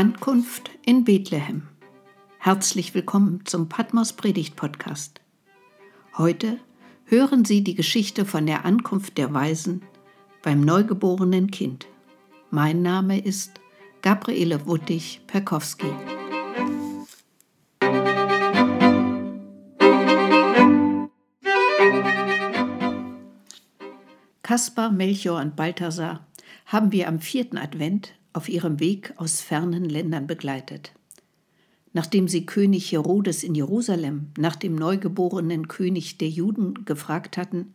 Ankunft in Bethlehem. Herzlich willkommen zum Patmos Predigt Podcast. Heute hören Sie die Geschichte von der Ankunft der Weisen beim neugeborenen Kind. Mein Name ist Gabriele Wuttig-Perkowski. Kaspar, Melchior und Balthasar haben wir am vierten Advent auf ihrem Weg aus fernen Ländern begleitet. Nachdem sie König Herodes in Jerusalem nach dem neugeborenen König der Juden gefragt hatten,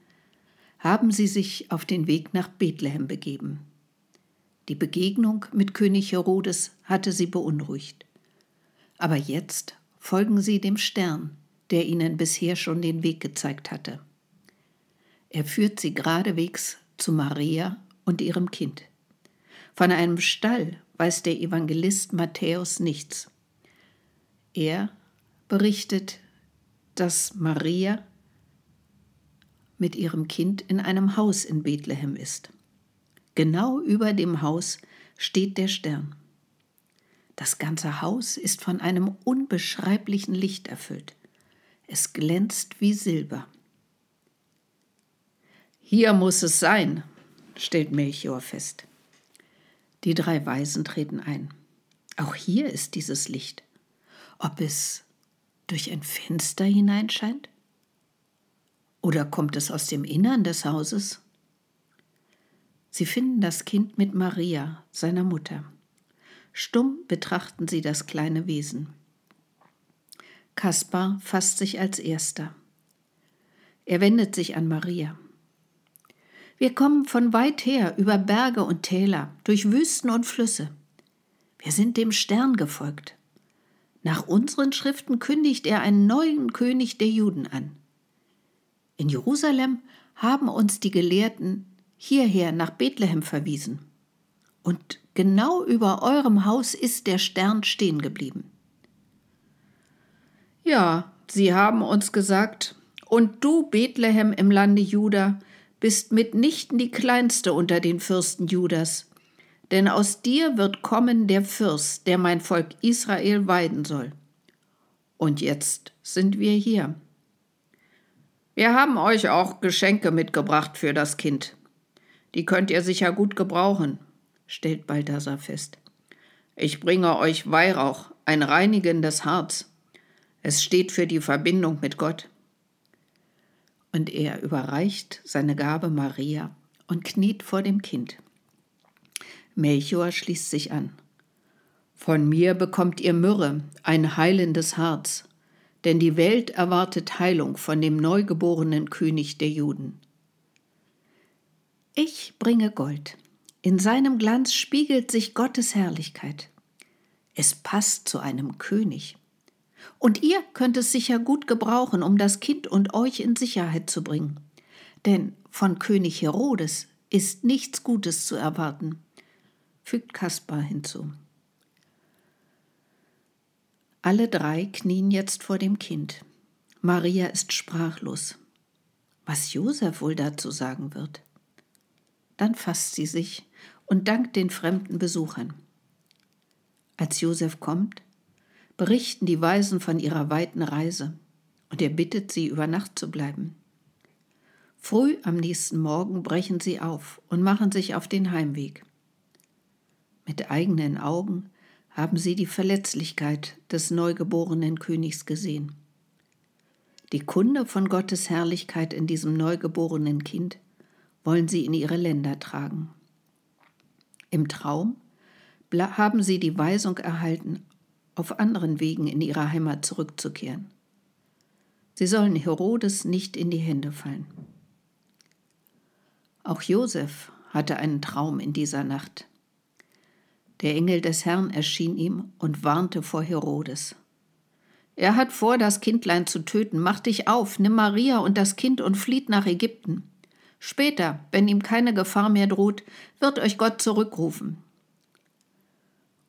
haben sie sich auf den Weg nach Bethlehem begeben. Die Begegnung mit König Herodes hatte sie beunruhigt. Aber jetzt folgen sie dem Stern, der ihnen bisher schon den Weg gezeigt hatte. Er führt sie geradewegs zu Maria und ihrem Kind. Von einem Stall weiß der Evangelist Matthäus nichts. Er berichtet, dass Maria mit ihrem Kind in einem Haus in Bethlehem ist. Genau über dem Haus steht der Stern. Das ganze Haus ist von einem unbeschreiblichen Licht erfüllt. Es glänzt wie Silber. Hier muss es sein, stellt Melchior fest. Die drei Weisen treten ein. Auch hier ist dieses Licht. Ob es durch ein Fenster hineinscheint? Oder kommt es aus dem Innern des Hauses? Sie finden das Kind mit Maria, seiner Mutter. Stumm betrachten sie das kleine Wesen. Kaspar fasst sich als erster. Er wendet sich an Maria. Wir kommen von weit her über Berge und Täler, durch Wüsten und Flüsse. Wir sind dem Stern gefolgt. Nach unseren Schriften kündigt er einen neuen König der Juden an. In Jerusalem haben uns die Gelehrten hierher nach Bethlehem verwiesen. Und genau über eurem Haus ist der Stern stehen geblieben. Ja, sie haben uns gesagt, und du, Bethlehem im Lande Juda, bist mitnichten die kleinste unter den Fürsten Judas, denn aus dir wird kommen der Fürst, der mein Volk Israel weiden soll. Und jetzt sind wir hier. Wir haben euch auch Geschenke mitgebracht für das Kind. Die könnt ihr sicher gut gebrauchen, stellt Balthasar fest. Ich bringe euch Weihrauch, ein reinigendes Harz. Es steht für die Verbindung mit Gott und er überreicht seine Gabe Maria und kniet vor dem Kind. Melchior schließt sich an. Von mir bekommt ihr Myrrhe, ein heilendes Harz, denn die Welt erwartet Heilung von dem neugeborenen König der Juden. Ich bringe Gold. In seinem Glanz spiegelt sich Gottes Herrlichkeit. Es passt zu einem König. Und ihr könnt es sicher gut gebrauchen, um das Kind und euch in Sicherheit zu bringen. Denn von König Herodes ist nichts Gutes zu erwarten, fügt Kaspar hinzu. Alle drei knien jetzt vor dem Kind. Maria ist sprachlos. Was Josef wohl dazu sagen wird? Dann fasst sie sich und dankt den fremden Besuchern. Als Josef kommt, berichten die Weisen von ihrer weiten Reise und er bittet sie, über Nacht zu bleiben. Früh am nächsten Morgen brechen sie auf und machen sich auf den Heimweg. Mit eigenen Augen haben sie die Verletzlichkeit des neugeborenen Königs gesehen. Die Kunde von Gottes Herrlichkeit in diesem neugeborenen Kind wollen sie in ihre Länder tragen. Im Traum haben sie die Weisung erhalten, auf anderen Wegen in ihre Heimat zurückzukehren. Sie sollen Herodes nicht in die Hände fallen. Auch Josef hatte einen Traum in dieser Nacht. Der Engel des Herrn erschien ihm und warnte vor Herodes. Er hat vor, das Kindlein zu töten. Mach dich auf, nimm Maria und das Kind und flieht nach Ägypten. Später, wenn ihm keine Gefahr mehr droht, wird euch Gott zurückrufen.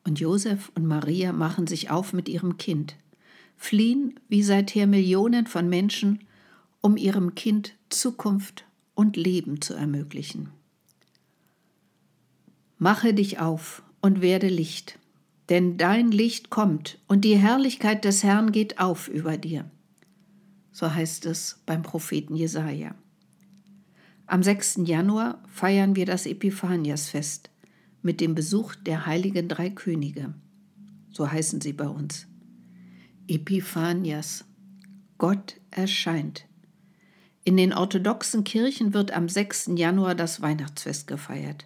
Und Josef und Maria machen sich auf mit ihrem Kind, fliehen wie seither Millionen von Menschen, um ihrem Kind Zukunft und Leben zu ermöglichen. Mache dich auf und werde Licht. denn dein Licht kommt und die Herrlichkeit des Herrn geht auf über dir. So heißt es beim Propheten Jesaja. Am 6. Januar feiern wir das Epiphaniasfest mit dem Besuch der heiligen drei Könige. So heißen sie bei uns. Epiphanias. Gott erscheint. In den orthodoxen Kirchen wird am 6. Januar das Weihnachtsfest gefeiert.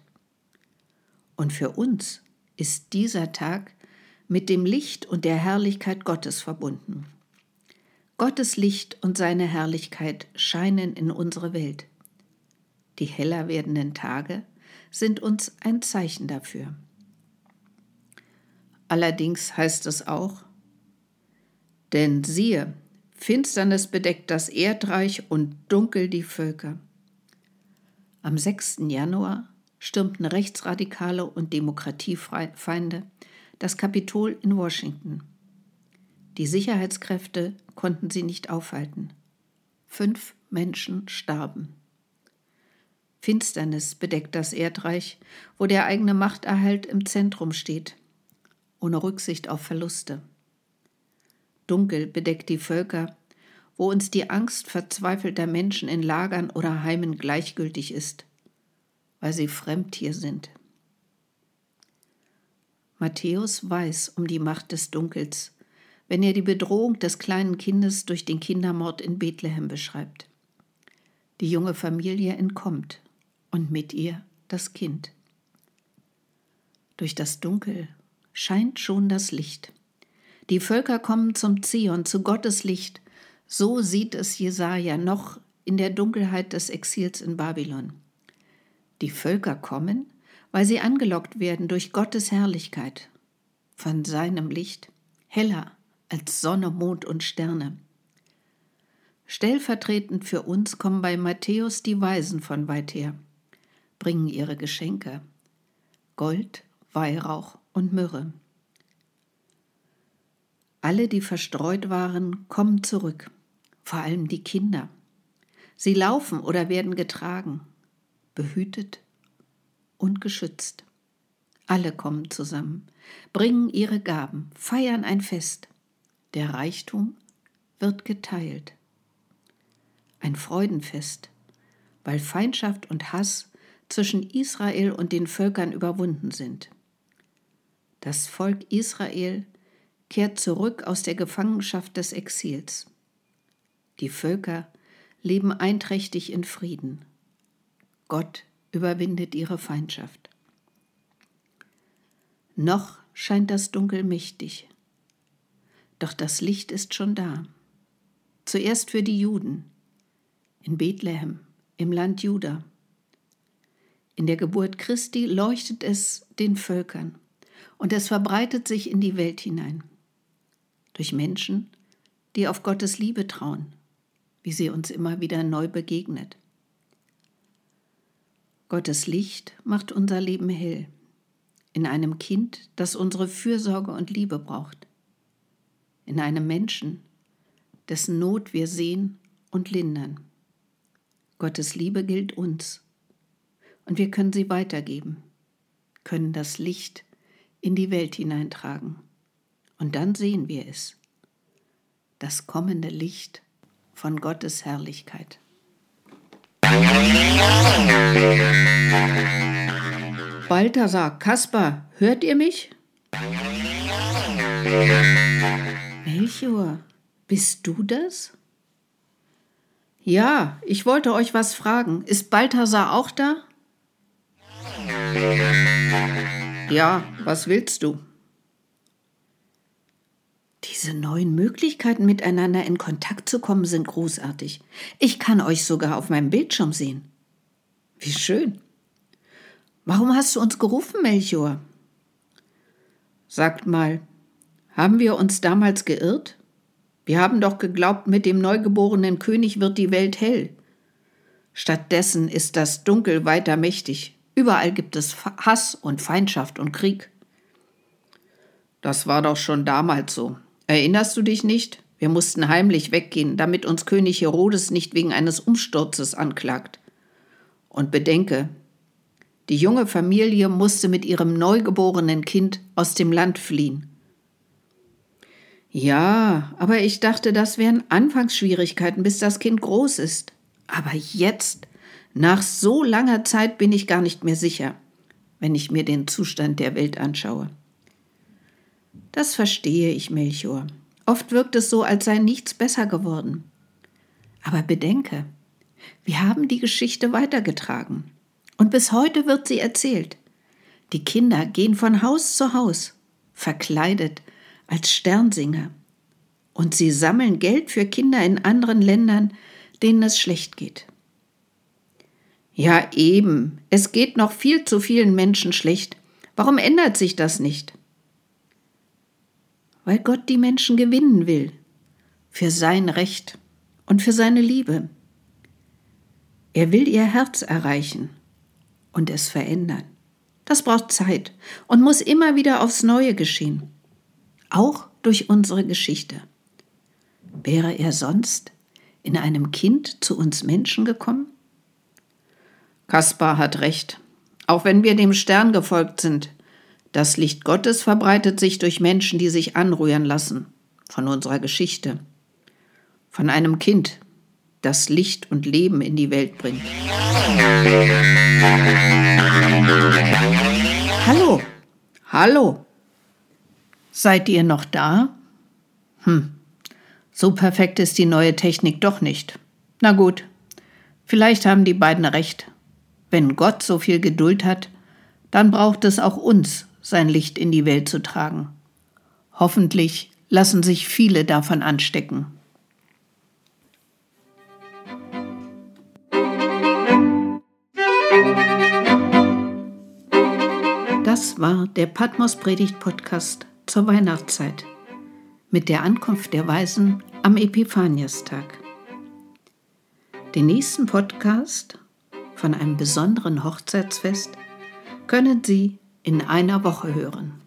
Und für uns ist dieser Tag mit dem Licht und der Herrlichkeit Gottes verbunden. Gottes Licht und seine Herrlichkeit scheinen in unsere Welt. Die heller werdenden Tage sind uns ein Zeichen dafür. Allerdings heißt es auch, denn siehe, Finsternis bedeckt das Erdreich und dunkel die Völker. Am 6. Januar stürmten Rechtsradikale und Demokratiefeinde das Kapitol in Washington. Die Sicherheitskräfte konnten sie nicht aufhalten. Fünf Menschen starben. Finsternis bedeckt das Erdreich, wo der eigene Machterhalt im Zentrum steht, ohne Rücksicht auf Verluste. Dunkel bedeckt die Völker, wo uns die Angst verzweifelter Menschen in Lagern oder Heimen gleichgültig ist, weil sie fremd hier sind. Matthäus weiß um die Macht des Dunkels, wenn er die Bedrohung des kleinen Kindes durch den Kindermord in Bethlehem beschreibt. Die junge Familie entkommt und mit ihr das Kind. Durch das Dunkel scheint schon das Licht. Die Völker kommen zum Zion, zu Gottes Licht. So sieht es Jesaja noch in der Dunkelheit des Exils in Babylon. Die Völker kommen, weil sie angelockt werden durch Gottes Herrlichkeit, von seinem Licht, heller als Sonne, Mond und Sterne. Stellvertretend für uns kommen bei Matthäus die Weisen von weit her bringen ihre Geschenke Gold, Weihrauch und Myrrhe. Alle, die verstreut waren, kommen zurück, vor allem die Kinder. Sie laufen oder werden getragen, behütet und geschützt. Alle kommen zusammen, bringen ihre Gaben, feiern ein Fest. Der Reichtum wird geteilt. Ein Freudenfest, weil Feindschaft und Hass zwischen Israel und den Völkern überwunden sind. Das Volk Israel kehrt zurück aus der Gefangenschaft des Exils. Die Völker leben einträchtig in Frieden. Gott überwindet ihre Feindschaft. Noch scheint das Dunkel mächtig, doch das Licht ist schon da. Zuerst für die Juden in Bethlehem, im Land Juda. In der Geburt Christi leuchtet es den Völkern und es verbreitet sich in die Welt hinein. Durch Menschen, die auf Gottes Liebe trauen, wie sie uns immer wieder neu begegnet. Gottes Licht macht unser Leben hell, in einem Kind, das unsere Fürsorge und Liebe braucht, in einem Menschen, dessen Not wir sehen und lindern. Gottes Liebe gilt uns und wir können sie weitergeben, können das Licht in die Welt hineintragen. Und dann sehen wir es, das kommende Licht von Gottes Herrlichkeit. Balthasar, Kaspar, hört ihr mich? Melchior, bist du das? Ja, ich wollte euch was fragen. Ist Balthasar auch da? Ja, was willst du? Diese neuen Möglichkeiten, miteinander in Kontakt zu kommen, sind großartig. Ich kann euch sogar auf meinem Bildschirm sehen. Wie schön. Warum hast du uns gerufen, Melchior? Sagt mal, haben wir uns damals geirrt? Wir haben doch geglaubt, mit dem neugeborenen König wird die Welt hell. Stattdessen ist das Dunkel weiter mächtig. Überall gibt es Hass und Feindschaft und Krieg. Das war doch schon damals so. Erinnerst du dich nicht? Wir mussten heimlich weggehen, damit uns König Herodes nicht wegen eines Umsturzes anklagt. Und bedenke, Die junge Familie musste mit ihrem neugeborenen Kind aus dem Land fliehen. Ja, aber ich dachte, das wären Anfangsschwierigkeiten, bis das Kind groß ist. Aber jetzt, nach so langer Zeit, bin ich gar nicht mehr sicher, wenn ich mir den Zustand der Welt anschaue. Das verstehe ich, Melchior. Oft wirkt es so, als sei nichts besser geworden. Aber bedenke, wir haben die Geschichte weitergetragen. Und bis heute wird sie erzählt. Die Kinder gehen von Haus zu Haus, verkleidet als Sternsinger. Und sie sammeln Geld für Kinder in anderen Ländern, denen es schlecht geht. Ja, eben, es geht noch viel zu vielen Menschen schlecht. Warum ändert sich das nicht? Weil Gott die Menschen gewinnen will, für sein Recht und für seine Liebe. Er will ihr Herz erreichen und es verändern. Das braucht Zeit und muss immer wieder aufs Neue geschehen, auch durch unsere Geschichte. Wäre er sonst in einem Kind zu uns Menschen gekommen? Kaspar hat recht, auch wenn wir dem Stern gefolgt sind. Das Licht Gottes verbreitet sich durch Menschen, die sich anrühren lassen von unserer Geschichte, von einem Kind, das Licht und Leben in die Welt bringt. Hallo, hallo. Seid ihr noch da? Hm, so perfekt ist die neue Technik doch nicht. Na gut, vielleicht haben die beiden recht. Wenn Gott so viel Geduld hat, dann braucht es auch uns, sein Licht in die Welt zu tragen. Hoffentlich lassen sich viele davon anstecken. Das war der Patmos Predigt Podcast zur Weihnachtszeit mit der Ankunft der Weisen am Epiphaniastag. Den nächsten Podcast von einem besonderen Hochzeitsfest können Sie in einer Woche hören.